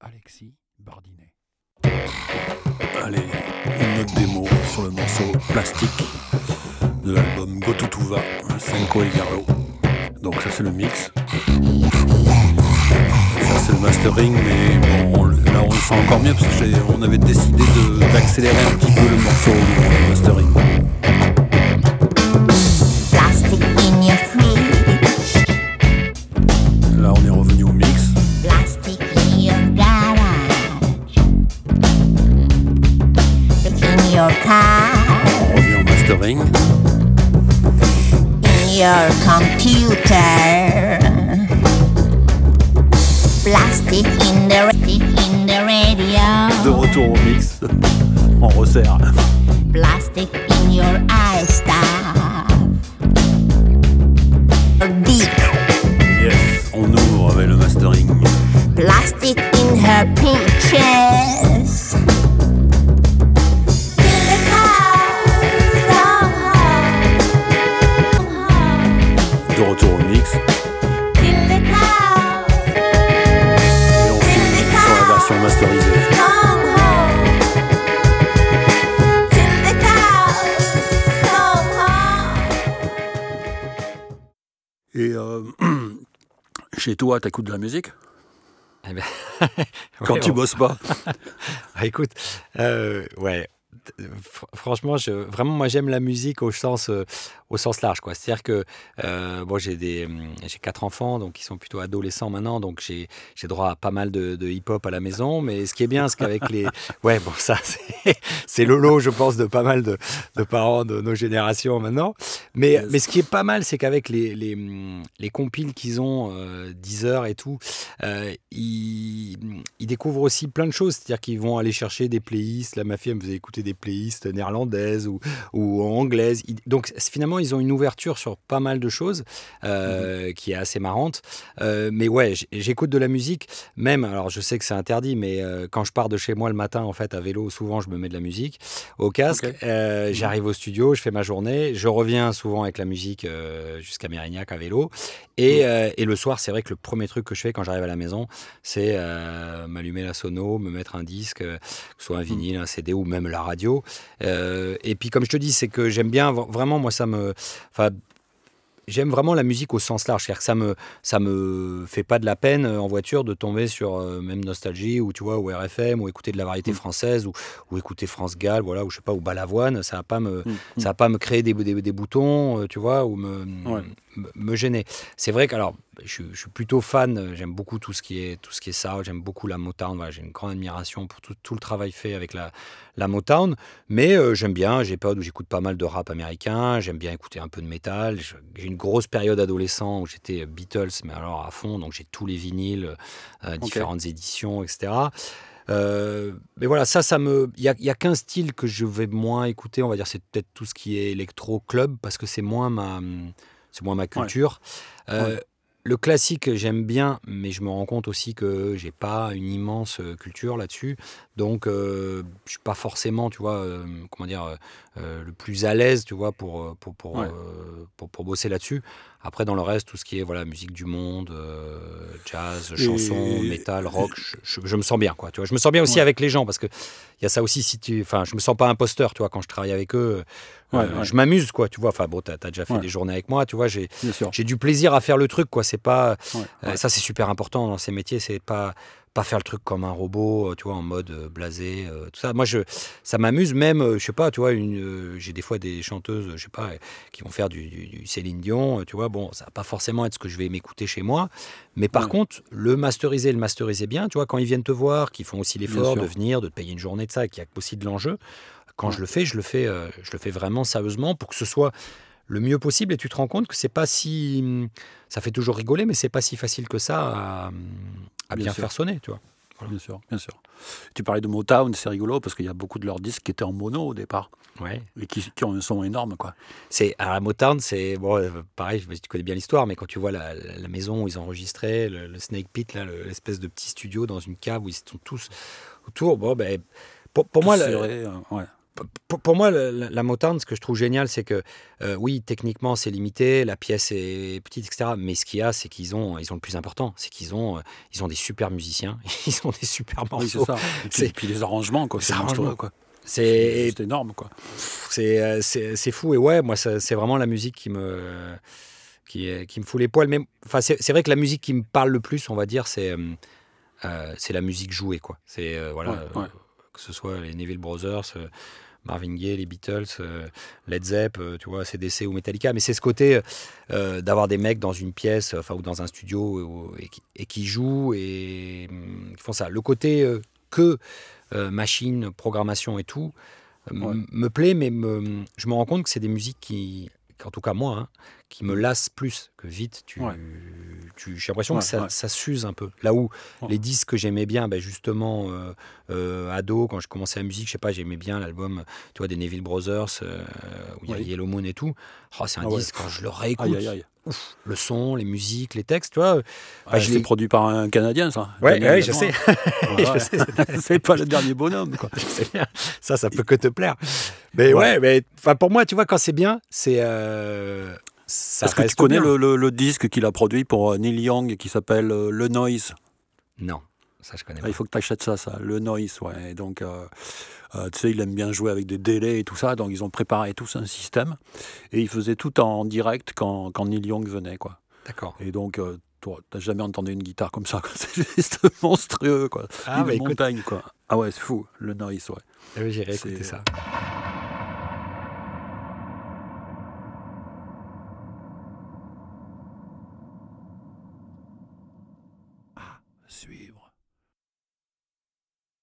Alexis Bardinet. Allez, une autre démo sur le morceau Plastique de l'album Go to Senko et Garlo. Donc ça c'est le mix. Ça c'est le mastering, mais bon, là on le sent encore mieux parce qu'on avait décidé d'accélérer un petit peu le morceau your car, On revient au mastering. in your computer. Plastic in the in the radio. De retour au mix. On resserre. Plastic in your eye stuff. Deep Yes. On ouvre avec le mastering. plastic in her pinches. Et euh, chez toi, t'écoutes de la musique? Eh ben, quand ouais, tu on- bosses pas Ah, écoute, euh, ouais. Fr- Franchement, je, vraiment, moi, j'aime la musique au sens, euh, au sens large, quoi. C'est-à-dire que, euh, bon, j'ai des, hum, j'ai quatre enfants, donc ils sont plutôt adolescents maintenant, donc j'ai, j'ai droit à pas mal de, de hip-hop à la maison. Mais ce qui est bien, c'est qu'avec les, ouais, bon, ça, c'est, c'est le lot, je pense, de pas mal de, de parents de nos générations maintenant. Mais, Yes. mais ce qui est pas mal, c'est qu'avec les, les, hum, les compiles qu'ils ont, euh, 10 heures et tout, euh, ils, ils découvrent aussi plein de choses. C'est-à-dire qu'ils vont aller chercher des playlists. Là, ma fille, elle me faisait écouter des playlists néerlandaises ou, ou anglaises. Donc, finalement, ils ont une ouverture sur pas mal de choses euh, qui est assez marrante. Euh, mais ouais, j'écoute de la musique. Même, alors je sais que c'est interdit, mais euh, quand je pars de chez moi le matin, en fait, à vélo, souvent, je me mets de la musique au casque. J'arrive au studio, je fais ma journée. Je reviens souvent avec la musique jusqu'à Mérignac à vélo. Et, euh, et le soir, c'est vrai que le premier truc que je fais quand j'arrive à la maison, c'est m'allumer la sono, me mettre un disque, que ce soit un vinyle, un CD ou même la radio. Et puis, comme je te dis, c'est que j'aime bien, vraiment, moi, ça me. Enfin, J'aime vraiment la musique au sens large, c'est-à-dire que ça me ça me fait pas de la peine euh, en voiture de tomber sur euh, même Nostalgie ou tu vois ou RFM ou écouter de la variété française ou, ou écouter France Gall voilà ou je sais pas ou Balavoine, ça va pas me ça va pas me créer des, des, des boutons, euh, tu vois, ou me, Ouais. me, me gêner. C'est vrai que alors, je, suis- je suis plutôt fan. euh, J'aime beaucoup tout ce qui est tout ce qui est ça. J'aime beaucoup la Motown. Voilà, j'ai une grande admiration pour tout, tout le travail fait avec la, la Motown. Mais euh, j'aime bien. J'ai période où j'écoute pas mal de rap américain. J'aime bien écouter un peu de métal. J'ai une grosse période adolescent où j'étais Beatles, mais alors à fond. Donc j'ai tous les vinyles, euh, différentes éditions, etc. Euh, mais voilà, ça, ça me. Il y a, qu'un style que je vais moins écouter, on va dire, c'est peut-être tout ce qui est électro-club, parce que c'est moins ma, c'est moins ma culture. Euh, Ouais. Le classique, j'aime bien, mais je me rends compte aussi que j'ai pas une immense euh, culture là-dessus. Donc, euh, je suis pas forcément, tu vois, euh, comment dire, euh, euh, le plus à l'aise, tu vois, pour, pour, pour, Ouais. pour, pour bosser là-dessus. Après, dans le reste, tout ce qui est voilà, musique du monde, jazz, Et- chanson, métal, rock, je, je- je me sens bien, quoi. Tu vois, je me sens bien aussi Ouais. avec les gens parce que il y a ça aussi. Si tu, enfin, je me sens pas imposteur, tu vois, quand je travaille avec eux. Ouais. Je m'amuse, quoi. Tu vois, enfin, bon, t'as as déjà fait des journées avec moi, tu vois. J'ai j'ai du plaisir à faire le truc, quoi. C'est pas ça, c'est super important dans ces métiers. C'est pas pas faire le truc comme un robot, euh, tu vois, en mode euh, blasé, euh, tout ça. Moi, je, ça m'amuse même, je sais pas, tu vois, une, euh, j'ai des fois des chanteuses, je sais pas, qui vont faire du, du- du Céline Dion, tu vois. Bon, ça va pas forcément être ce que je vais m'écouter chez moi, mais par Ouais. contre, le masteriser, le masteriser bien, tu vois, quand ils viennent te voir, qu'ils font aussi l'effort de venir, de te payer une journée de ça, qu'il y a aussi de l'enjeu. Quand Ouais. je le fais, je le fais, euh, je le fais vraiment sérieusement pour que ce soit le mieux possible et tu te rends compte que c'est pas si ça fait toujours rigoler mais c'est pas si facile que ça à, à Bien faire sonner tu vois Bien sûr, bien sûr. Tu parlais de Motown, c'est rigolo parce qu'il y a beaucoup de leurs disques qui étaient en mono au départ ouais et qui, qui ont un son énorme, quoi. c'est à Motown c'est bon euh, pareil tu connais bien l'histoire mais quand tu vois la, maison où ils enregistraient le, le Snake Pit là le- l'espèce de petit studio dans une cave où ils sont tous autour bon ben pour, pour moi le- euh, ouais. Pour, moi, la, la Motown, ce que je trouve génial, c'est que euh, oui, techniquement, c'est limité, la pièce est petite, etc. Mais ce qu'il y a, c'est qu'ils ont, ils ont le plus important, c'est qu'ils ont, euh, ils ont des super musiciens, ils ont des super Oui, c'est morceaux. ça. Et puis, C'est- et puis les arrangements, quoi. C'est quoi. C'est énorme, quoi. c'est euh, c'est fou et ouais moi c'est vraiment la musique qui me qui, qui me fout les poils mais enfin c'est vrai que la musique qui me parle le plus on va dire c'est euh, c'est la musique jouée quoi c'est voilà Ouais, ouais. que ce soit les Neville Brothers Marvin Gaye les Beatles euh, Led Zepp euh, tu vois CDC ou Metallica mais c'est ce côté euh, d'avoir des mecs dans une pièce enfin ou dans un studio et, qui, et qui jouent et hum, qui font ça le côté que machine programmation et tout Ouais. me plaît, mais me- je me rends compte que c'est des musiques qui, en tout cas moi, hein, qui me lassent plus que vite. Tu, Ouais. tu, j'ai l'impression Ouais, que ça, ouais. ça s'use un peu. Là où Ouais. les disques que j'aimais bien, ben justement, euh, euh, ado, quand je commençais la musique, je sais pas, j'aimais bien l'album, tu vois, des Neville Brothers, euh, où il y a. Yellow Moon et tout. Oh, c'est un Ah ouais. disque, quand je le réécoute, Aïe, aïe, aïe. ouf, le son, les musiques, les textes, tu vois. Ah, je l'ai- produit par un Canadien, ça. Ouais, ouais, je sais. Ouais, ouais. c'est pas le dernier bonhomme, quoi. Je sais bien. Ça, ça peut que te plaire. Mais ouais, mais enfin, pour moi, tu vois, quand c'est bien, c'est. euh, Est-ce que tu connais le, le- le disque qu'il a produit pour euh, Neil Young qui s'appelle euh, Le Noise? Non, ça, je connais Ah, pas. Il faut que tu achètes ça, ça, Le Noise, ouais. Et donc, euh, euh, tu sais, il aime bien jouer avec des délais et tout ça, donc ils ont préparé tous un système. Et ils faisaient tout en direct quand, quand Neil Young venait, quoi. D'accord. Et donc, euh, toi, t'as jamais entendu une guitare comme ça. C'est juste monstrueux, quoi. Ah, Une bah, écoute. montagne, quoi. Ah ouais, c'est fou, Le Noise, ouais. Ah oui, J'irai écouter ça.